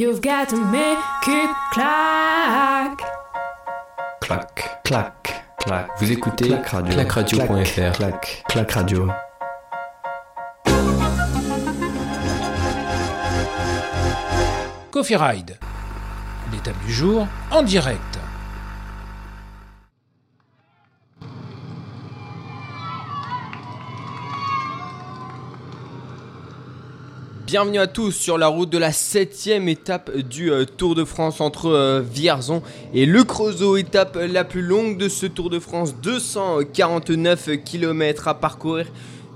You've got to make it clack. Clac, clac, clac. Vous écoutez Clac radio. clacradio.fr. Clac, clac radio. Coffee Ride. L'étape du jour en direct. Bienvenue à tous sur la route de la septième étape du euh, Tour de France entre euh, Vierzon et Le Creusot, étape la plus longue de ce Tour de France, 249 km à parcourir,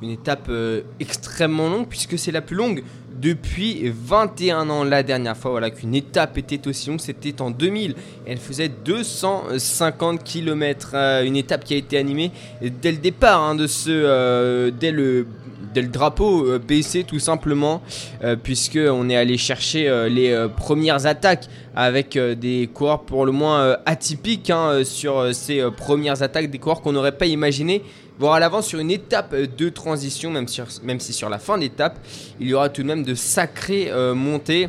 une étape euh, extrêmement longue puisque c'est la plus longue depuis 21 ans. La dernière fois voilà, qu'une étape était aussi longue, c'était en 2000, elle faisait 250 km, une étape qui a été animée dès le départ hein, de ce, dès le dès le drapeau baissé tout simplement euh, puisque on est allé chercher euh, les euh, premières attaques avec des coureurs pour le moins atypiques hein, sur ces premières attaques des coureurs qu'on n'aurait pas imaginé voir à l'avance sur une étape de transition même, même si sur la fin d'étape il y aura tout de même de sacrées montées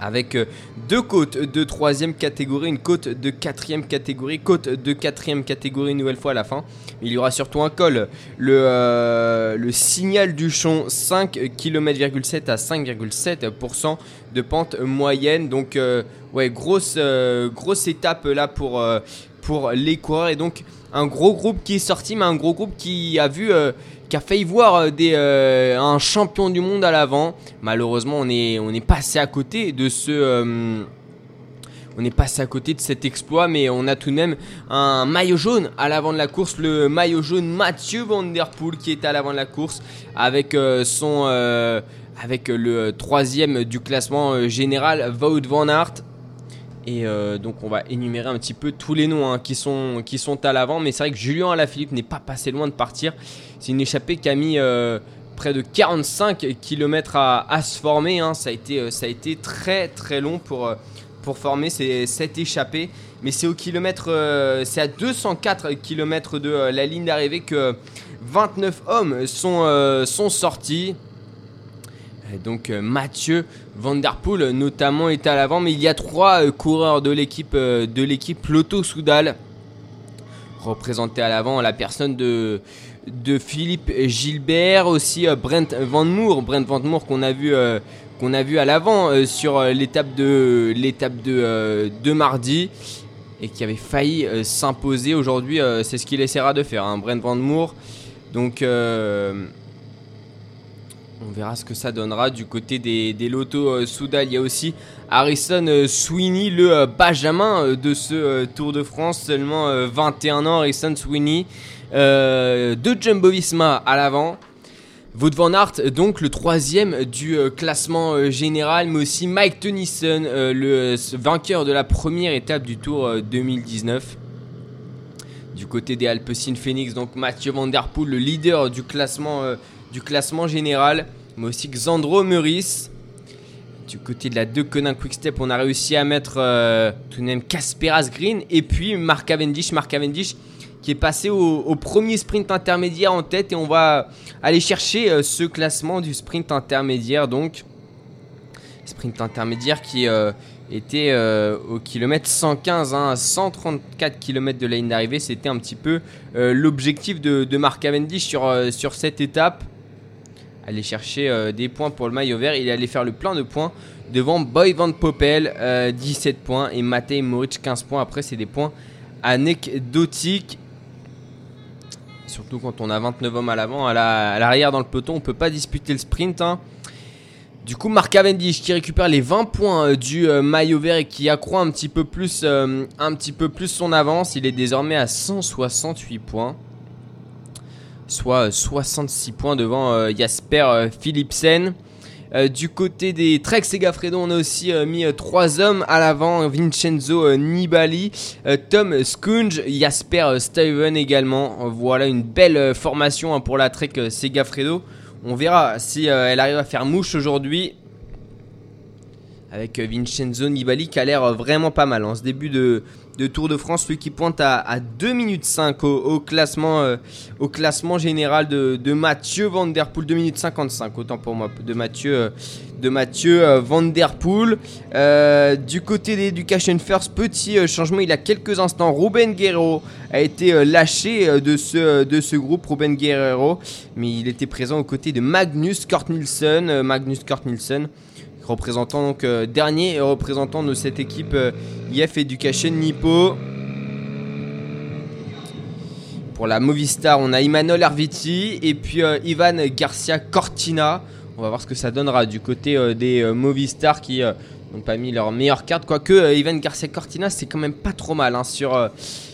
avec euh, deux côtes de troisième catégorie, une côte de quatrième catégorie, côte de quatrième catégorie une nouvelle fois à la fin. Il y aura surtout un col, le, euh, signal du champ 5 km à 5,7% de pente moyenne. Donc euh, ouais, grosse, grosse étape là pour, pour les coureurs et donc un gros groupe qui est sorti, mais un gros groupe qui a vu, euh, qui a failli voir euh, des, euh, un champion du monde à l'avant. Malheureusement, on est, on est passé à côté de ce. on est passé à côté de cet exploit, mais on a tout de même un maillot jaune à l'avant de la course, le maillot jaune Mathieu Van Der Poel qui est à l'avant de la course avec avec le troisième du classement général, Wout Van Aert. Et euh, donc on va énumérer un petit peu tous les noms hein, qui, sont, à l'avant. Mais c'est vrai que Julien Alaphilippe n'est pas passé loin de partir. C'est une échappée qui a mis euh, près de 45 km à, se former. hein. Ça, a été, euh, ça a été très très long pour, former ces- cette échappée. Mais c'est au kilomètre, c'est à 204 km de la ligne d'arrivée que 29 hommes sont sortis. Donc euh, Mathieu Van Der Poel notamment est à l'avant, mais il y a trois euh, coureurs de l'équipe euh, de l'équipe Lotto Soudal représentés à l'avant, la personne de de Philippe Gilbert, aussi Brent Van Moor, Brent Van Moor qu'on a vu qu'on a vu à l'avant sur l'étape de l'étape de, de mardi et qui avait failli s'imposer aujourd'hui. c'est ce qu'il essaiera de faire, hein, Brent Van Moor. Donc on verra ce que ça donnera du côté des, des lotos euh, Soudal. Il y a aussi Harrison euh, Sweeney, le euh, Benjamin de ce Tour de France, seulement euh, 21 ans. Harrison Sweeney de Jumbo Visma à l'avant. Wout van Aert, donc le troisième du classement général, mais aussi Mike Tennyson, le vainqueur de la première étape du Tour euh, 2019. Du côté des Alpecin Phoenix, donc Mathieu Van Der Poel, le leader du classement, du classement général, mais aussi Xandro Meurice. Du côté de la De Koning Quickstep, on a réussi à mettre euh, tout de même Kasperas Green et puis Mark Cavendish. Mark Cavendish qui est passé au, premier sprint intermédiaire en tête et on va aller chercher euh, ce classement du sprint intermédiaire donc sprint intermédiaire qui euh, était au kilomètre 115 hein, à 134 km de la ligne d'arrivée c'était un petit peu l'objectif de, de Mark Cavendish sur cette étape aller chercher euh, des points pour le maillot vert il allait faire le plein de points devant Boy Van Poppel euh, 17 points et Matej Moric 15 points après c'est des points anecdotiques Surtout quand on a 29 hommes à l'avant, à la- à l'arrière dans le peloton, on peut pas disputer le sprint. hein. Du coup, Mark Cavendish qui récupère les 20 points euh, du euh, maillot vert et qui accroît un petit peu plus, euh, un petit peu plus son avance. Il est désormais à 168 points, soit euh, 66 points devant euh, Jasper euh, Philipsen. Euh, du côté des Trek Segafredo, on a aussi euh, mis euh, trois hommes à l'avant Vincenzo euh, Nibali, euh, Tom Skunge, Jasper euh, Steven également. Euh, Voilà une belle euh, formation hein, pour la Trek euh, Segafredo. On verra si euh, elle arrive à faire mouche aujourd'hui. avec Vincenzo Nibali qui a l'air vraiment pas mal en ce début de, de Tour de France, lui qui pointe à, à 2 minutes 5 au, au classement, euh, au classement général de, Mathieu Van Der Poel, 2 minutes 55 autant pour moi, de Mathieu, euh, de Mathieu euh, Van Der Poel. Du côté d'Education First, petit changement, il y a quelques instants, Ruben Guerrero a été lâché de ce, groupe, Ruben Guerrero, mais il était présent aux côtés de Magnus euh, Magnus Cort Nielsen représentant donc euh, dernier représentant de cette équipe euh, IF Education Nippo. Pour la Movistar, on a Emmanuel Arviti et puis euh, Ivan Garcia Cortina. On va voir ce que ça donnera du côté euh, des euh, Movistar qui euh, n'ont pas mis leur meilleure carte. Quoique euh, Ivan Garcia Cortina, c'est quand même pas trop mal hein, sur, euh,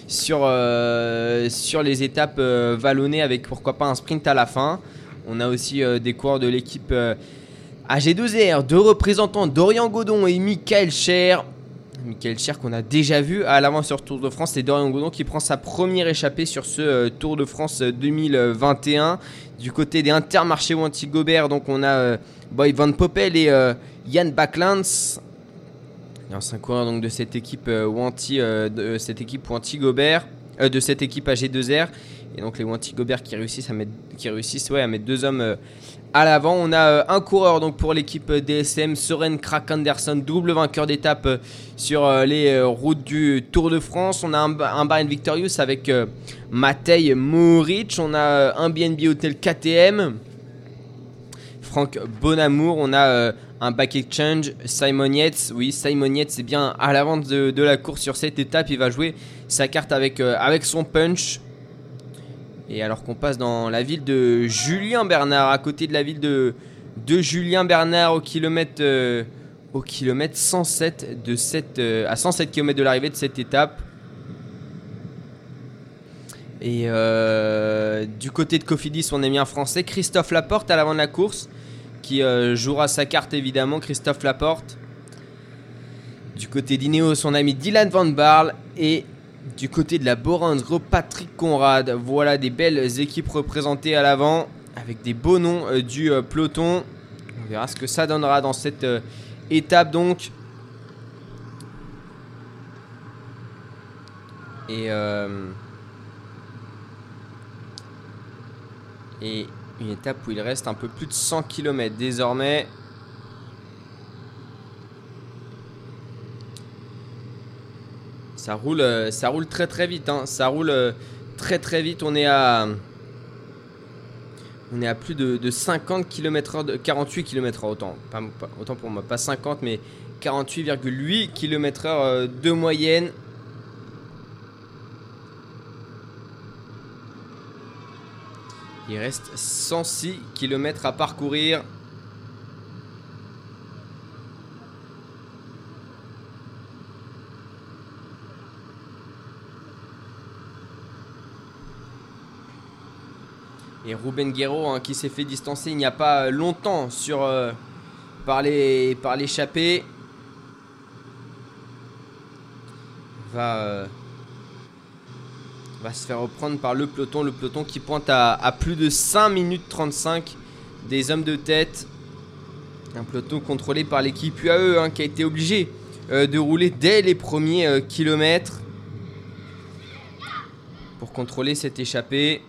sur, euh, les étapes euh, vallonnées avec pourquoi pas un sprint à la fin. On a aussi euh, des coureurs de l'équipe euh, AG2R, deux représentants, Dorian Godon et Michael Cher. Michael Cher qu'on a déjà vu à l'avant sur Tour de France, c'est Dorian Godon qui prend sa première échappée sur ce euh, Tour de France euh, 2021. Du côté des Intermarchés Wanty Gobert, donc on a euh, Boy Van Poppel et euh, Yann Backlands. L'ancien coureur donc de cette équipe euh, Wanty, euh, cette équipe Wanty Gobert, euh, de cette équipe AG2R. Et donc les Wanty Gobert qui réussissent à mettre, qui ouais, à mettre deux hommes euh, à l'avant. On a euh, un coureur donc pour l'équipe euh, DSM, Soren Krak Anderson, double vainqueur d'étape sur les routes du Tour de France. On a un, un Bahrain Victorious avec Matej Moric. On a un BNB Hotel KTM. Franck Bonamour, on a un back exchange, Simon Yates, oui Simon Yates est bien à l'avant de, de la course sur cette étape, il va jouer sa carte avec, avec son punch. Et alors qu'on passe dans la ville de Julien Bernard, à côté de la ville de, de Julien Bernard au kilomètre, euh, au kilomètre 107 de cette, euh, à 107 km de l'arrivée de cette étape. Et euh, du côté de Cofidis, on a mis un Français, Christophe Laporte à l'avant de la course, qui jouera sa carte évidemment, Christophe Laporte. Du côté d'Ineos, on a mis Dylan Van Barle et du côté de la Group, Patrick Conrad. Voilà des belles équipes représentées à l'avant avec des beaux noms euh, du euh, peloton. On verra ce que ça donnera dans cette euh, étape donc. Et, et une étape où il reste un peu plus de 100 km désormais. Ça roule, euh, ça roule très très vite. hein. Ça roule euh, très très vite. On est à, on est à plus de, de 50 km/h, de 48 km/h autant. Pas- pas- autant pour moi, pas 50 mais 48,8 km/h euh, de moyenne. Il reste 106 km à parcourir. Et Ruben Guerrero hein, qui s'est fait distancer il n'y a pas longtemps sur, euh, par l'échappée. Va, euh, va se faire reprendre par le peloton. Le peloton qui pointe à, plus de 5 minutes 35 des hommes de tête. Un peloton contrôlé par l'équipe UAE hein, qui a été obligé euh, de rouler dès les premiers kilomètres pour contrôler cette échappée.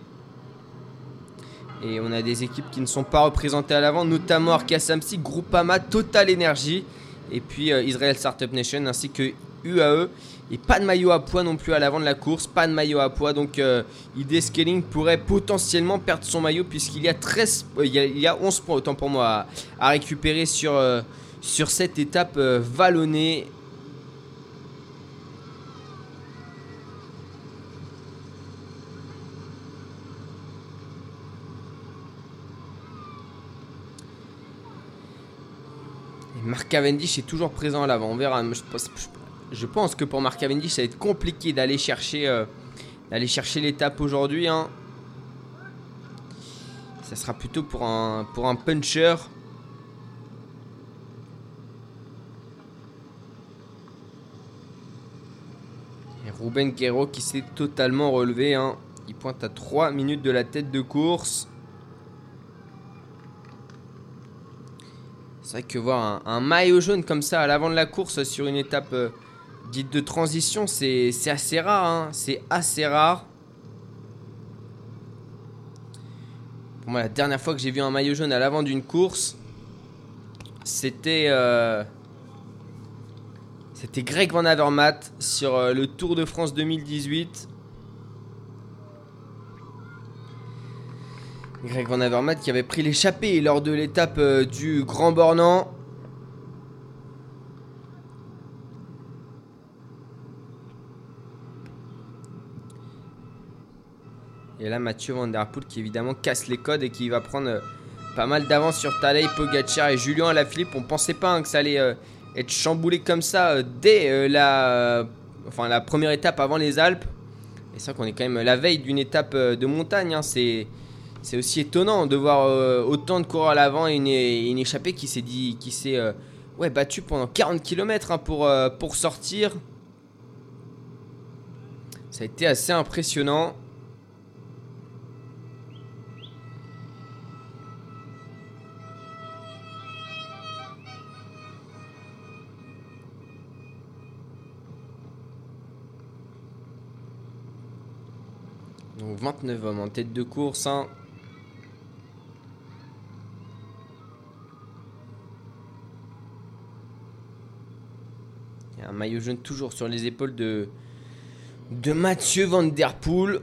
Et on a des équipes qui ne sont pas représentées à l'avant, notamment Arca Samsic, Groupama, Total Energy, et puis euh, Israel Startup Nation, ainsi que UAE. Et pas de maillot à poids non plus à l'avant de la course, pas de maillot à poids, donc euh, ID Scaling pourrait potentiellement perdre son maillot puisqu'il y a 13, euh, 11 points autant pour moi à, récupérer sur, euh, sur cette étape vallonnée. Mark Cavendish est toujours présent à l'avant. On verra. Je pense, que pour Mark Cavendish, ça va être compliqué d'aller chercher, euh, chercher l'étape aujourd'hui. hein. Ça sera plutôt pour un, pour un puncher. Et Ruben Guerrero qui s'est totalement relevé. hein. Il pointe à 3 minutes de la tête de course. C'est vrai que voir un, maillot jaune comme ça à l'avant de la course sur une étape euh, dite de transition, c'est c'est assez rare. hein. C'est assez rare. Pour moi, la dernière fois que j'ai vu un maillot jaune à l'avant d'une course, c'était euh, c'était Greg Van Avermaet sur euh, le Tour de France 2018. Greg Van Avermaet qui avait pris l'échappée lors de l'étape euh, du Grand Bornand. Et là, Mathieu Van Der Poel qui évidemment casse les codes et qui va prendre euh, pas mal d'avance sur Tadej Pogacar et Julien Alaphilippe. On pensait pas hein, que ça allait euh, être chamboulé comme ça dès la, enfin, la première étape avant les Alpes. Et c'est vrai qu'on est quand même la veille d'une étape de montagne. hein. C'est c'est aussi étonnant de voir euh, autant de coureurs à l'avant et une, échappée qui s'est dit qui s'est euh, ouais, battue pendant 40 km pour, euh, pour sortir. Ça a été assez impressionnant. Donc 29 hommes en tête de course. hein. Il y a un maillot jaune toujours sur les épaules de, de Mathieu Van Der Poel.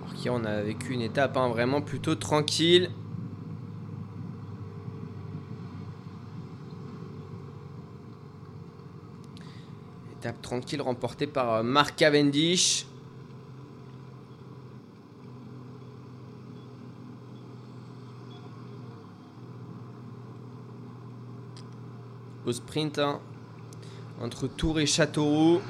Alors qu'hier, on a vécu une étape hein, vraiment plutôt tranquille. Étape tranquille remportée par euh, Mark Cavendish. Sprint, hein, entre Tours et Châteauroux.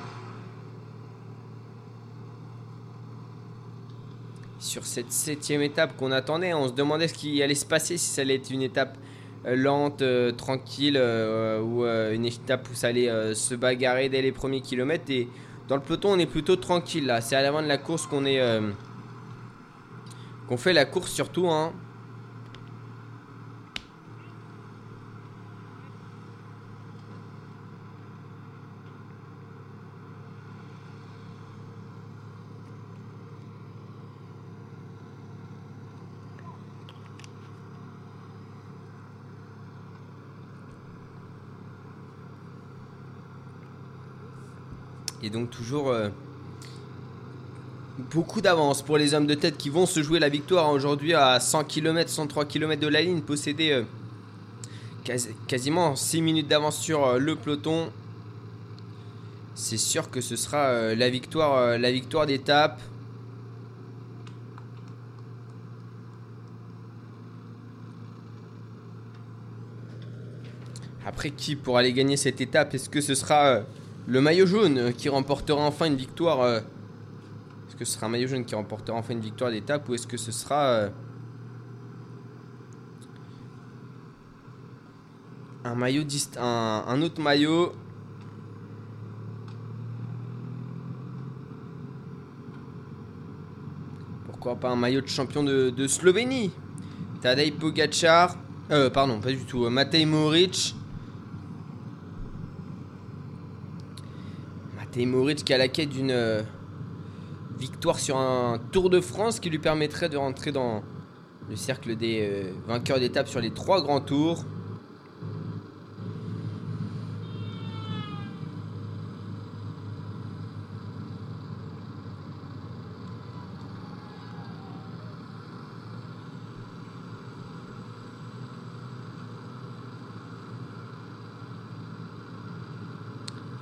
Sur cette septième étape qu'on attendait, on se demandait ce qui allait se passer, si ça allait être une étape euh, lente, euh, tranquille, euh, ou une étape où ça allait se bagarrer dès les premiers kilomètres. Et dans le peloton, on est plutôt tranquille là. C'est à l'avant de la course qu'on est, qu'on fait la course surtout. Hein. Donc toujours euh, beaucoup d'avance pour les hommes de tête qui vont se jouer la victoire aujourd'hui à 100 km, 103 km de la ligne, posséder euh, quasi- quasiment 6 minutes d'avance sur euh, le peloton. C'est sûr que ce sera la victoire, la victoire d'étape. Après qui pour aller gagner cette étape? Est-ce que ce sera le maillot jaune qui remportera enfin une victoire euh, Est-ce que ce sera un maillot jaune qui remportera enfin une victoire d'étape ou est-ce que ce sera euh, un maillot autre maillot? Pourquoi pas un maillot de champion de, Slovénie? Tadej Pogacar euh, pardon, pas du tout. Matej Moric. Matej Moric qui a la quête d'une euh, victoire sur un Tour de France qui lui permettrait de rentrer dans le cercle des euh, vainqueurs d'étape sur les trois grands tours.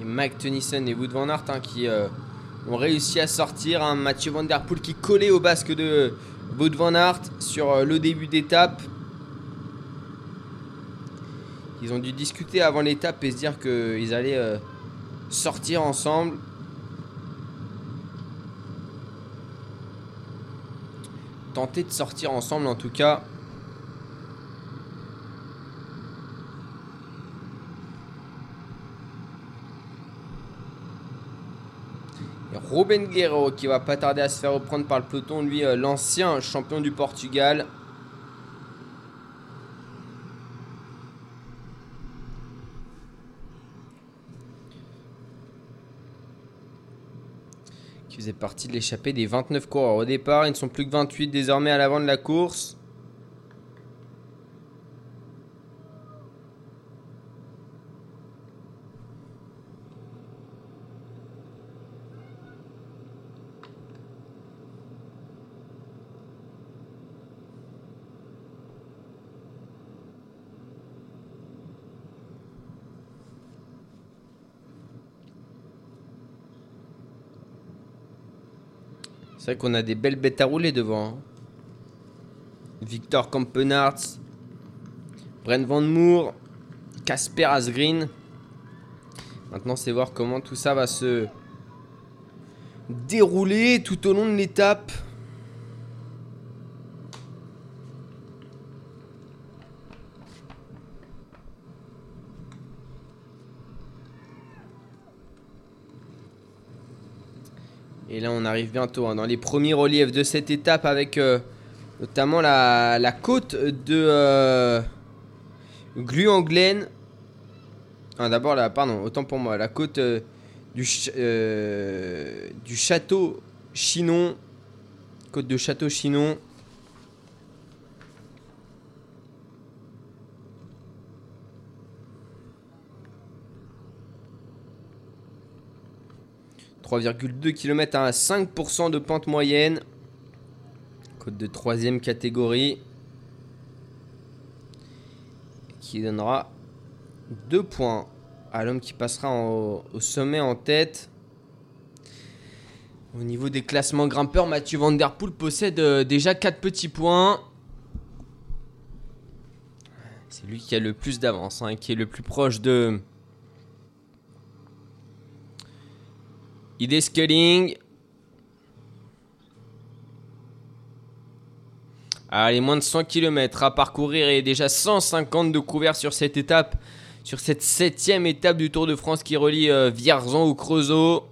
Et Mike Tennyson et Wood Van Aert hein, qui euh, ont réussi à sortir. un Mathieu Van Der Poel qui collait au basque de Wood Van Aert sur euh, le début d'étape. Ils ont dû discuter avant l'étape et se dire qu'ils allaient euh, sortir ensemble. Tenter de sortir ensemble en tout cas. Ruben Guerrero qui va pas tarder à se faire reprendre par le peloton, lui euh, l'ancien champion du Portugal. Qui faisait partie de l'échappée des 29 coureurs au départ. Ils ne sont plus que 28 désormais à l'avant de la course. C'est vrai qu'on a des belles bêtes à rouler devant. hein. Victor Kampenarts, Brent Van Moor, Casper Asgreen. Maintenant, c'est voir comment tout ça va se dérouler tout au long de l'étape. Et là, on arrive bientôt hein, dans les premiers reliefs de cette étape avec euh, notamment la, côte de euh, Gluanglen. Ah, D'abord, pardon, autant pour moi, la côte euh, euh, du château Chinon. Côte de château Chinon. « 3,2 km à 5% de pente moyenne. Côte de troisième catégorie. Qui donnera 2 points à l'homme qui passera au sommet en tête. Au niveau des classements grimpeurs, Mathieu Van Der Poel possède euh, déjà 4 petits points. C'est lui qui a le plus d'avance, hein, qui est le plus proche de Idée Sculling. Allez, moins de 100 km à parcourir et déjà 150 de couvert sur cette étape, sur cette septième étape du Tour de France qui relie euh, Vierzon au Creusot.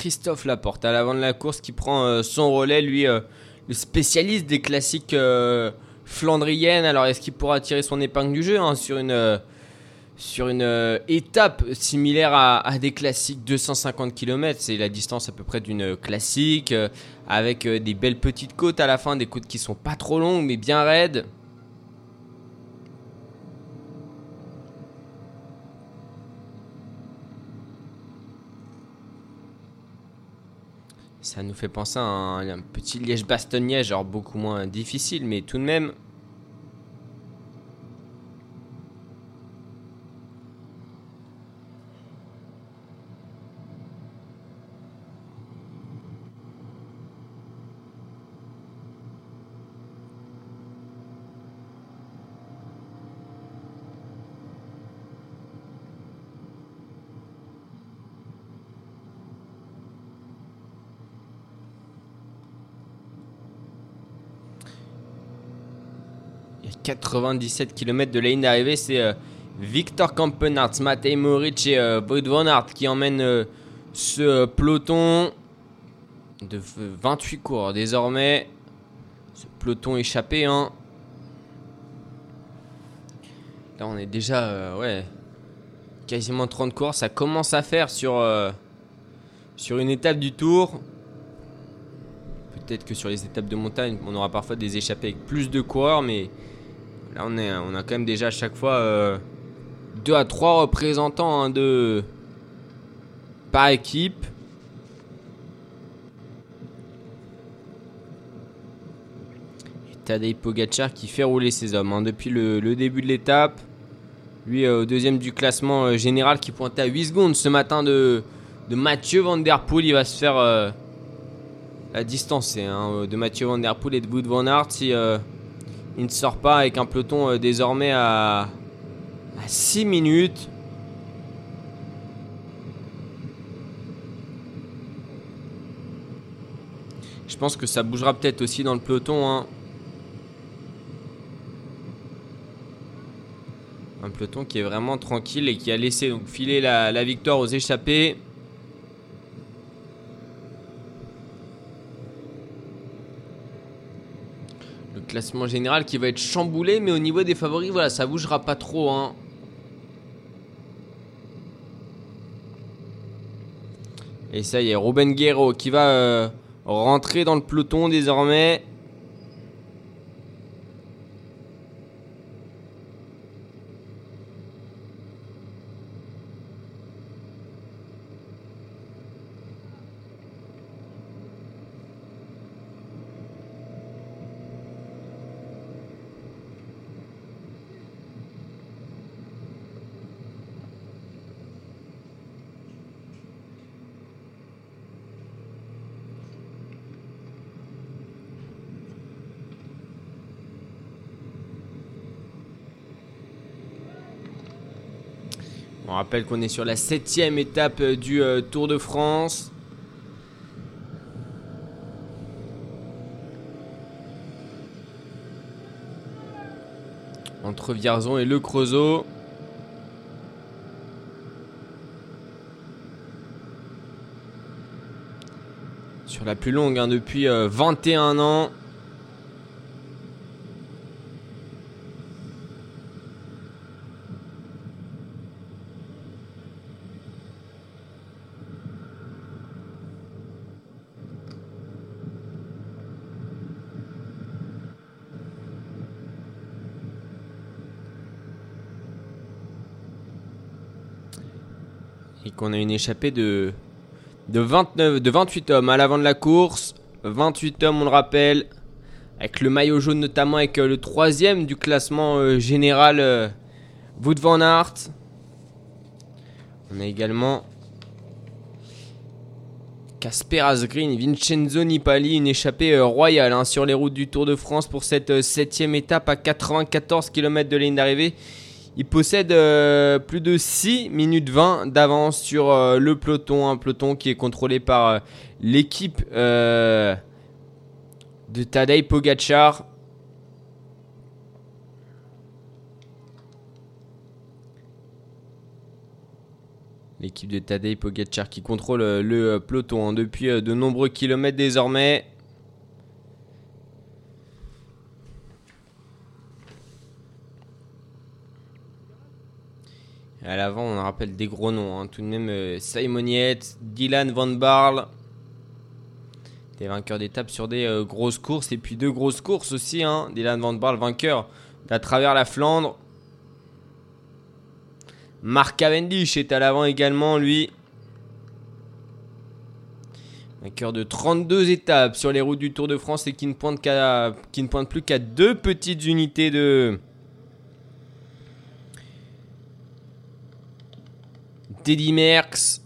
Christophe Laporte à l'avant de la course qui prend euh, son relais, lui, euh, le spécialiste des classiques euh, flandriennes. Alors, est-ce qu'il pourra tirer son épingle du jeu hein, sur une, étape similaire à, des classiques 250 km C'est la distance à peu près d'une classique, avec des belles petites côtes à la fin, des côtes qui sont pas trop longues mais bien raides. Ça nous fait penser à un, petit Liège-Bastogne-Liège, genre beaucoup moins difficile, mais tout de même. 97 km de la ligne d'arrivée, c'est euh, Victor Kampenarts, Matej Moric et euh, qui emmènent euh, ce euh, peloton de v- 28 coureurs désormais. Ce peloton échappé, hein. Là, on est déjà, ouais, quasiment 30 coureurs. Ça commence à faire sur, sur une étape du tour. Peut-être que sur les étapes de montagne, on aura parfois des échappées avec plus de coureurs, mais là on, est, a quand même déjà à chaque fois 2 à 3 représentants hein, de par équipe. Et Tadej Pogacar qui fait rouler ses hommes hein, depuis le, début de l'étape. Lui euh, deuxième du classement euh, général qui pointait à 8 secondes ce matin de, de Mathieu Van Der Poel. Il va se faire euh, la distance hein, de Mathieu Van Der Poel et de Wout Van Aert euh, Il ne sort pas avec un peloton euh, désormais à, à 6 minutes. Je pense que ça bougera peut-être aussi dans le peloton. hein. Un peloton qui est vraiment tranquille et qui a laissé donc filer la, la victoire aux échappés. Le classement général qui va être chamboulé, mais au niveau des favoris, voilà, ça bougera pas trop. Hein. Et ça y est, Ruben Guerrero qui va euh, rentrer dans le peloton désormais. On rappelle qu'on est sur la septième étape euh, du euh, Tour de France. Entre Vierzon et Le Creusot. Sur la plus longue hein, depuis euh, 21 ans. Qu'on a une échappée de, de, 29, de 28 hommes à l'avant de la course. 28 hommes, on le rappelle. Avec le maillot jaune notamment, avec euh, le troisième du classement euh, général, euh, Wout van Aert. On a également Casper Asgreen, Vincenzo Nibali, une échappée royale hein, sur les routes du Tour de France pour cette septième étape à 94 km de ligne d'arrivée. Il possède euh, plus de 6 minutes 20 d'avance sur euh, le peloton, un peloton qui est contrôlé par euh, l'équipe de Tadej Pogacar. L'équipe de Tadej Pogacar qui contrôle le peloton hein, depuis de nombreux kilomètres désormais. À l'avant, on rappelle des gros noms. hein. Tout de même, euh, Simon Dylan Van Barle. Des vainqueurs d'étape sur des euh, grosses courses. Et puis deux grosses courses aussi. Hein. Dylan Van Barle, vainqueur d'à travers la Flandre. Mark Cavendish est à l'avant également, lui. Vainqueur de 32 étapes sur les routes du Tour de France et qui ne pointe, qui ne pointe plus qu'à deux petites unités de, Teddy Merckx.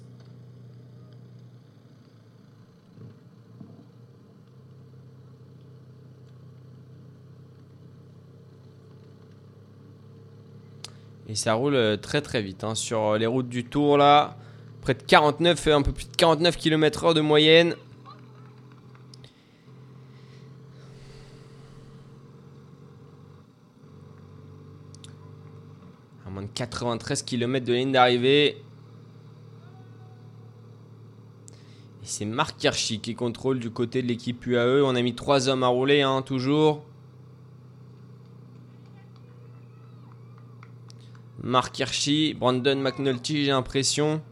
Et ça roule euh, très très vite hein, sur euh, les routes du Tour là. Près de 49, euh, un peu plus de 49 km/h de moyenne. À moins de 93 km de ligne d'arrivée. Et c'est Marc Hirschi qui contrôle du côté de l'équipe UAE. On a mis trois hommes à rouler, hein, toujours. Marc Hirschi, Brandon McNulty, j'ai l'impression.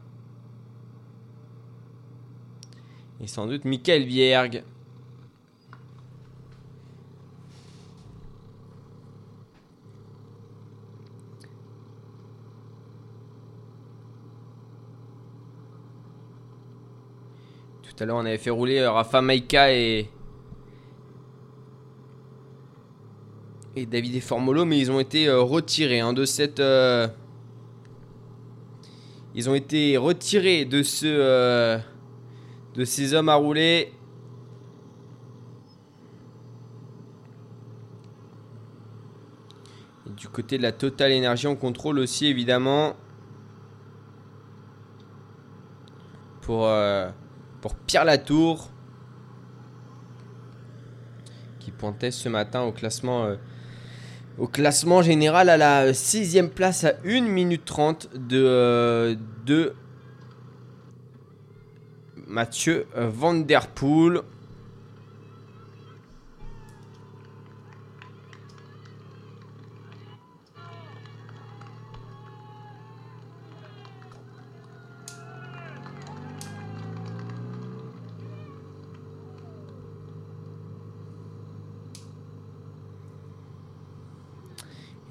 Et sans doute Michael Viergue. Tout à l'heure, on avait fait rouler euh, Rafa Maika et. Et David Formolo, mais ils ont été euh, retirés hein, de cette. euh, Ils ont été retirés de ce. De ces hommes à rouler. Et du côté de la Total Energy, on contrôle aussi évidemment pour, euh, pour Pierre Latour qui pointait ce matin au classement, euh, au classement général à la sixième place à 1 minute 30 de, euh, de Mathieu Van Der Poel.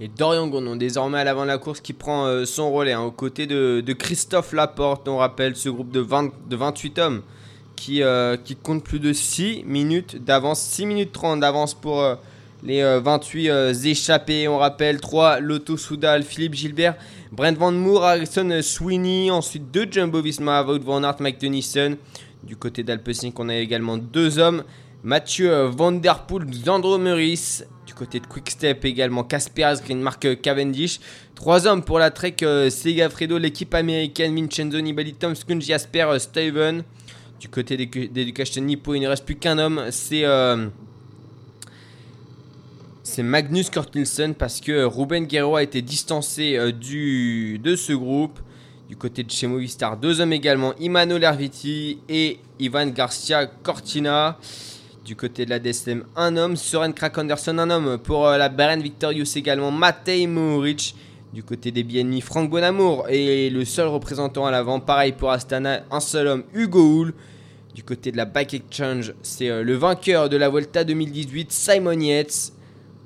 Et Dorian Gondon, désormais à l'avant de la course, qui prend euh, son relais hein, aux côtés de, Christophe Laporte. On rappelle ce groupe de, 20 de 28 hommes qui, euh, compte plus de 6 minutes d'avance, 6 minutes 30 d'avance pour euh, les 28 échappés. On rappelle 3 Lotto Soudal, Philippe Gilbert, Brent Van Moor, Harrison Sweeney. Ensuite 2 Jumbo Visma, Wout Van Aert, Mike Tennyson. Du côté d'Alpecin, on a également deux hommes. Mathieu Van Der Poel, Zandro Meurice. Du côté de Quickstep également, Casper Asgreen, Mark Cavendish. Trois hommes pour la Trek euh, Segafredo, l'équipe américaine, Vincenzo Nibali, Tom Skun, Jasper euh, Steven. Du côté d'Education Nippo, il ne reste plus qu'un homme, c'est euh, Magnus Kurt Nielsen parce que Ruben Guerrero a été distancé euh, de ce groupe. Du côté de chez Movistar, deux hommes également, Immanuel Erviti et Ivan Garcia Cortina. Du côté de la DSM, un homme, Soren Krak Anderson, un homme. Pour euh, la Beren Victorious également, Matej Moric. Du côté des BNI, Franck Bonamour et le seul représentant à l'avant. Pareil pour Astana, un seul homme, Hugo Hull. Du côté de la Bike Exchange, c'est euh, le vainqueur de la Volta 2018, Simon Yates.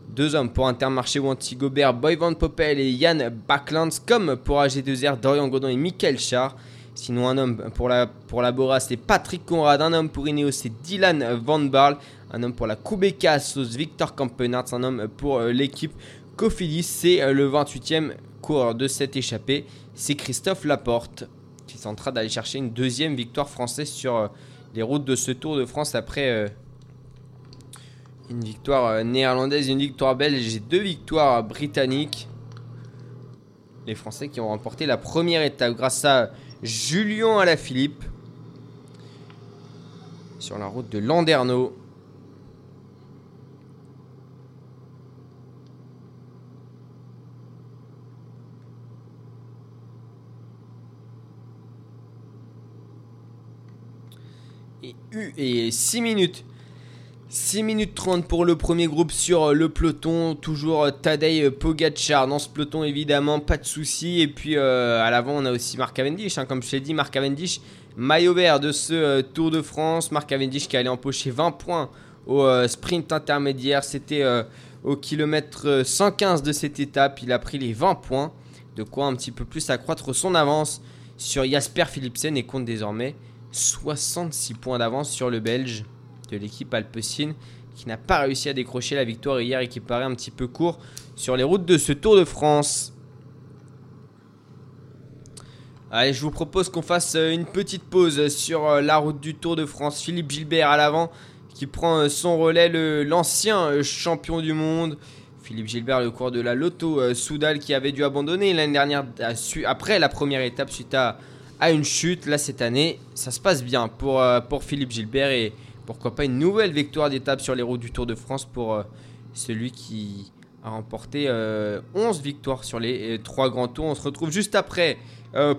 Deux hommes pour Intermarché ou Antigobert, Boy Van Poppel et Yann Backlands, comme pour AG2R, Dorian Godon et Michael Char. Sinon, un homme pour la, pour la Bora, c'est Patrick Conrad. Un homme pour Ineos, c'est Dylan Van Barl. Un homme pour la Kubeka Sauce, Victor Campenarts. Un homme pour euh, l'équipe Cofidis, c'est euh, le 28e coureur de cette échappée. C'est Christophe Laporte qui est en train d'aller chercher une deuxième victoire française sur euh, les routes de ce Tour de France après une victoire néerlandaise, une victoire belge et deux victoires britanniques. Les Français qui ont remporté la première étape grâce à Julien Alaphilippe sur la route de Landerneau. Et, 6 minutes. 6 minutes 30 pour le premier groupe sur le peloton. Toujours Tadej Pogacar dans ce peloton, évidemment, pas de souci. Et puis euh, à l'avant, on a aussi Marc Cavendish. Hein. comme je l'ai dit, Marc Cavendish, maillot vert de ce euh, Tour de France. Marc Cavendish qui allait empocher 20 points au euh, sprint intermédiaire. C'était au kilomètre 115 de cette étape. Il a pris les 20 points. De quoi un petit peu plus accroître son avance sur Jasper Philipsen et compte désormais 66 points d'avance sur le Belge de l'équipe Alpecin qui n'a pas réussi à décrocher la victoire hier et qui paraît un petit peu court sur les routes de ce Tour de France. Allez, je vous propose qu'on fasse euh, une petite pause sur euh, la route du Tour de France. Philippe Gilbert à l'avant qui prend euh, son relais, l'ancien champion du monde. Philippe Gilbert, le cours de la Lotto Soudal qui avait dû abandonner l'année dernière après la première étape suite à, à, une chute. Là, cette année, ça se passe bien pour, pour Philippe Gilbert et pourquoi pas une nouvelle victoire d'étape sur les routes du Tour de France pour euh, celui qui a remporté 11 euh, victoires sur les 3 euh, grands tours. On se retrouve juste après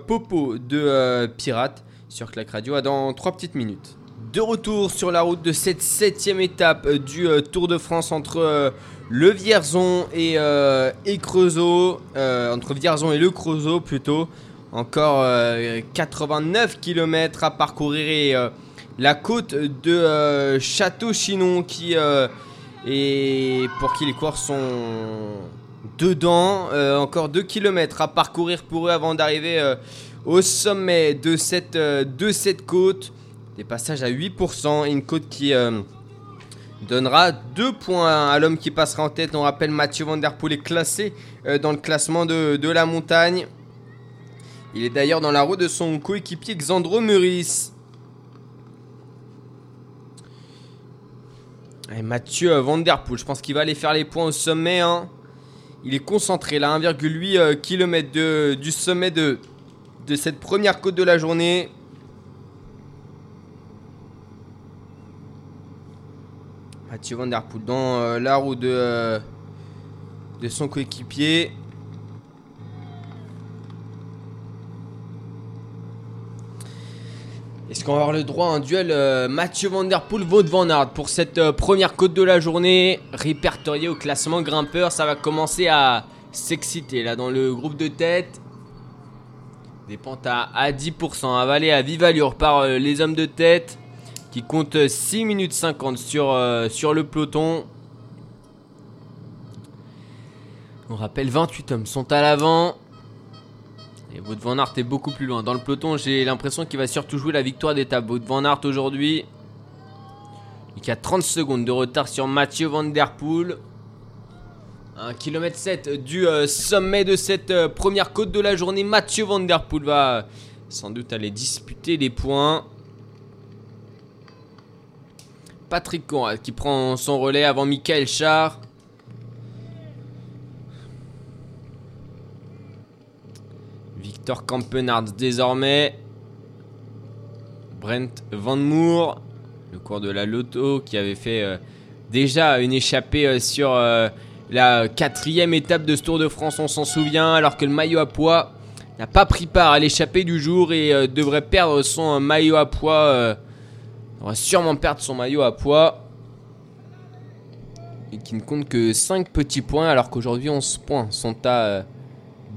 Popo de Pirate sur Clac Radio dans 3 petites minutes. De retour sur la route de cette septième étape du Tour de France entre le Vierzon et, et Creusot, entre Vierzon et le Creusot plutôt. Encore 89 km à parcourir et la côte de euh, Château-Chinon qui euh, est pour qui les coureurs sont dedans. Euh, encore 2 km à parcourir pour eux avant d'arriver au sommet de cette, côte. Des passages à 8% et une côte qui donnera 2 points à l'homme qui passera en tête. On rappelle Mathieu Van Der Poel est classé dans le classement de, la montagne. Il est d'ailleurs dans la roue de son coéquipier Xandro Meurice. Et Mathieu Van Der Poel, je pense qu'il va aller faire les points au sommet. Hein. Il est concentré là, 1,8 km de, du sommet de, de cette première côte de la journée. Mathieu Van Der Poel dans euh, la roue de, euh, de son coéquipier. Est-ce qu'on va avoir le droit à un duel euh, Mathieu Van Der Poel, Wout Van pour cette euh, première côte de la journée? Répertoriée au classement grimpeur Ça va commencer à s'exciter là dans le groupe de tête. Des pentes à, à 10%, avalées à vive allure par euh, les hommes de tête qui comptent 6 minutes 50 sur, euh, sur le peloton. On rappelle 28 hommes sont à l'avant. Et Wout Van Aert est beaucoup plus loin. Dans le peloton, j'ai l'impression qu'il va surtout jouer la victoire d'étape. Wout Van Aert aujourd'hui. Il y a 30 secondes de retard sur Mathieu Van Der Poel. 1 km 7 du euh, sommet de cette euh, première côte de la journée. Mathieu Van Der Poel va euh, sans doute aller disputer les points. Patrick Conrad qui prend son relais avant Michael Char. Victor Kampenards désormais. Brent Van Moor, le cours de la Loto, qui avait fait euh, déjà une échappée euh, sur euh, la quatrième étape de ce Tour de France, on s'en souvient, alors que le maillot à poids n'a pas pris part à l'échappée du jour et devrait perdre son maillot à poids. va sûrement perdre son maillot à poids. Et qui ne compte que 5 petits points, alors qu'aujourd'hui 11 points sont à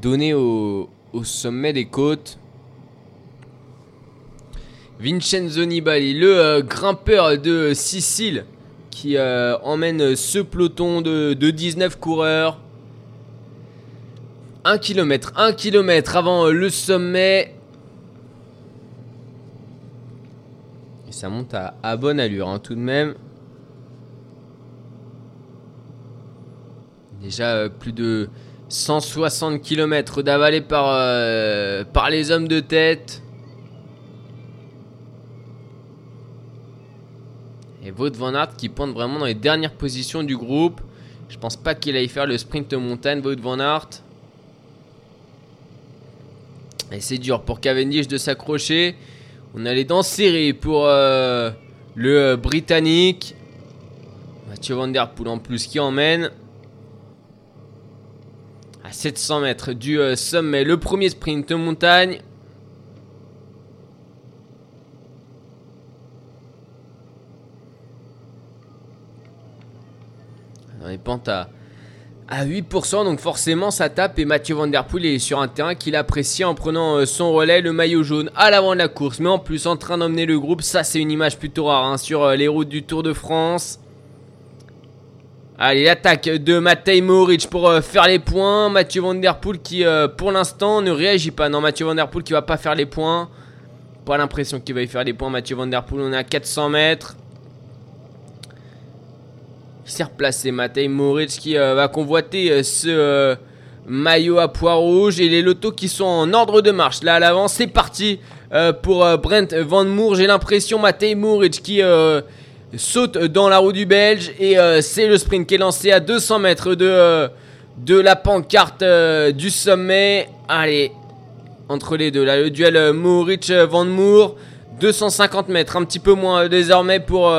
donner au, au sommet des côtes. Vincenzo Nibali, le euh, grimpeur de Sicile, qui euh, emmène ce peloton de, de 19 coureurs. 1 km, 1 km avant le sommet. Et ça monte à, à bonne allure hein, tout de même. Déjà euh, plus de 160 km d'avalé par, euh, par les hommes de tête. Et Wout Van Aert qui pointe vraiment dans les dernières positions du groupe. Je pense pas qu'il aille faire le sprint montagne, Wout Van Aert. Et c'est dur pour Cavendish de s'accrocher. On a les dents pour euh, le euh, Britannique. Mathieu Van Der Poel en plus qui emmène. À 700 mètres du euh, sommet, le premier sprint montagne. Dans les pentes à, à 8%, donc forcément ça tape. Et Mathieu Van Der Poel est sur un terrain qu'il apprécie en prenant euh, son relais, le maillot jaune à l'avant de la course. Mais en plus en train d'emmener le groupe, ça c'est une image plutôt rare hein, sur euh, les routes du Tour de France. Allez, l'attaque de Matej Moric pour euh, faire les points. Mathieu Van Der Poel qui, euh, pour l'instant, ne réagit pas. Non, Mathieu Van Der Poel qui va pas faire les points. Pas l'impression qu'il va y faire les points. Mathieu Van Der Poel, on est à 400 mètres. Il s'est replacé. Matej Moric qui euh, va convoiter ce maillot à pois rouge. Et les lotos qui sont en ordre de marche. Là, à l'avant, c'est parti pour Brent Van Moor. J'ai l'impression Matej Moric qui... saute dans la roue du Belge et euh, c'est le sprint qui est lancé à 200 mètres de, euh, de la pancarte euh, du sommet. Allez, entre les deux, là, le duel Moric-Van Moor. 250 mètres, un petit peu moins désormais pour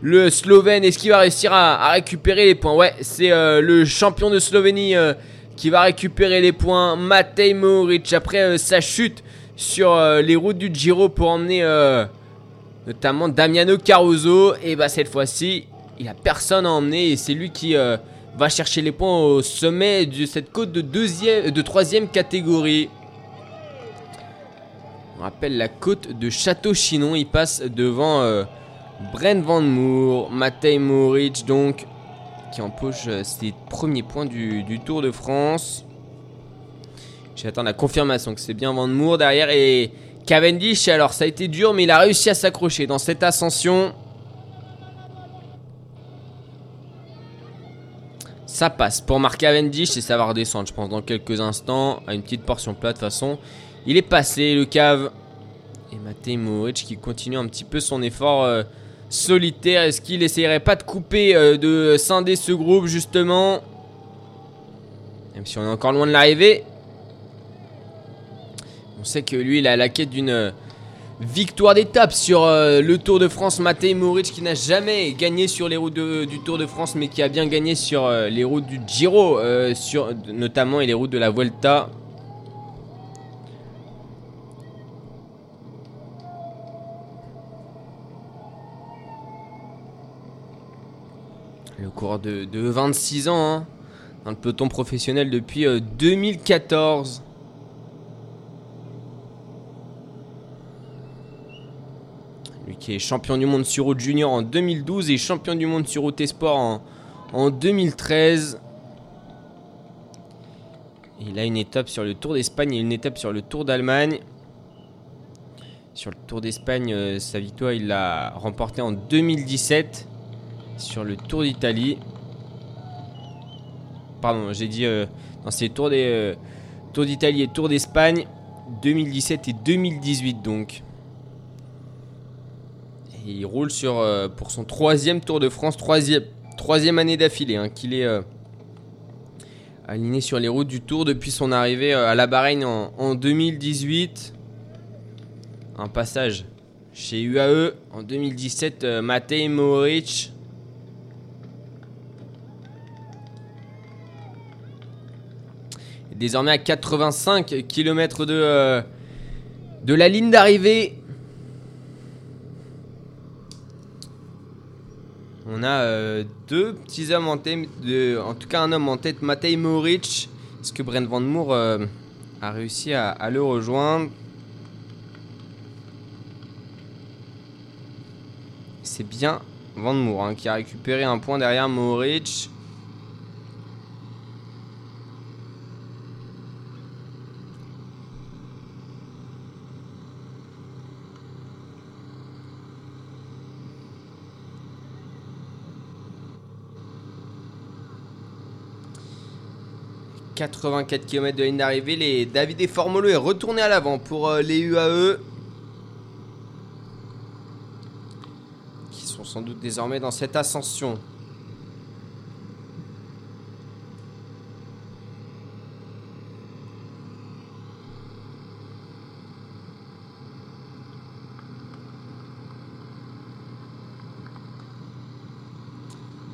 le Slovène. Est-ce qu'il va réussir à, récupérer les points Ouais, c'est le champion de Slovénie qui va récupérer les points. Matej Moric, après sa chute sur les routes du Giro pour emmener... notamment Damiano Caruso. Et bah cette fois-ci, il a personne à emmener et c'est lui qui euh, va chercher les points au sommet de cette côte de deuxième, de troisième catégorie. On rappelle la côte de Château-Chinon. Il passe devant euh, Brent Van Moor, Matej Moric donc qui empoche euh, ses premiers points du, du Tour de France. J'attends la confirmation que c'est bien Van Moor derrière et Cavendish. Alors ça a été dur, mais il a réussi à s'accrocher dans cette ascension. Ça passe pour Marc Cavendish et ça va redescendre, je pense, dans quelques instants à une petite portion plate. De toute façon, il est passé le cave. Et Matej Moric qui continue un petit peu son effort euh, solitaire. Est-ce qu'il essayerait pas de couper, euh, de scinder ce groupe justement? Même si on est encore loin de l'arrivée. On sait que lui, il a la quête d'une euh, victoire d'étape sur euh, le Tour de France. Matej Moric qui n'a jamais gagné sur les routes du Tour de France, mais qui a bien gagné sur euh, les routes du Giro, sur, notamment et les routes de la Vuelta. Le coureur de, de 26 ans, hein, dans le peloton professionnel depuis euh, 2014. Qui est champion du monde sur route junior en 2012 et champion du monde sur route sport en, en 2013. Et il a une étape sur le Tour d'Espagne et une étape sur le Tour d'Allemagne. Sur le Tour d'Espagne, euh, sa victoire, il l'a remportée en 2017 sur le Tour d'Italie. Pardon, j'ai dit euh, dans ces Tours euh, Tour d'Italie et Tour d'Espagne 2017 et 2018 donc. Il roule sur euh, pour son troisième Tour de France, troisième, année d'affilée hein, qu'il est euh, aligné sur les routes du Tour depuis son arrivée euh, à la Bahreïn en, en 2018. Un passage chez UAE en 2017, euh, Matej Mohoric. Désormais à 85 km de, de la ligne d'arrivée. On a euh, deux petits hommes en tête, de, en tout cas un homme en tête, Matej Mohoric. Est-ce que Brent Van Moor euh, a réussi à, le rejoindre? C'est bien Van Moor hein, qui a récupéré un point derrière Mohoric. « 84 km de ligne d'arrivée, les David Formolo est retourné à l'avant pour euh, les UAE. Qui sont sans doute désormais dans cette ascension.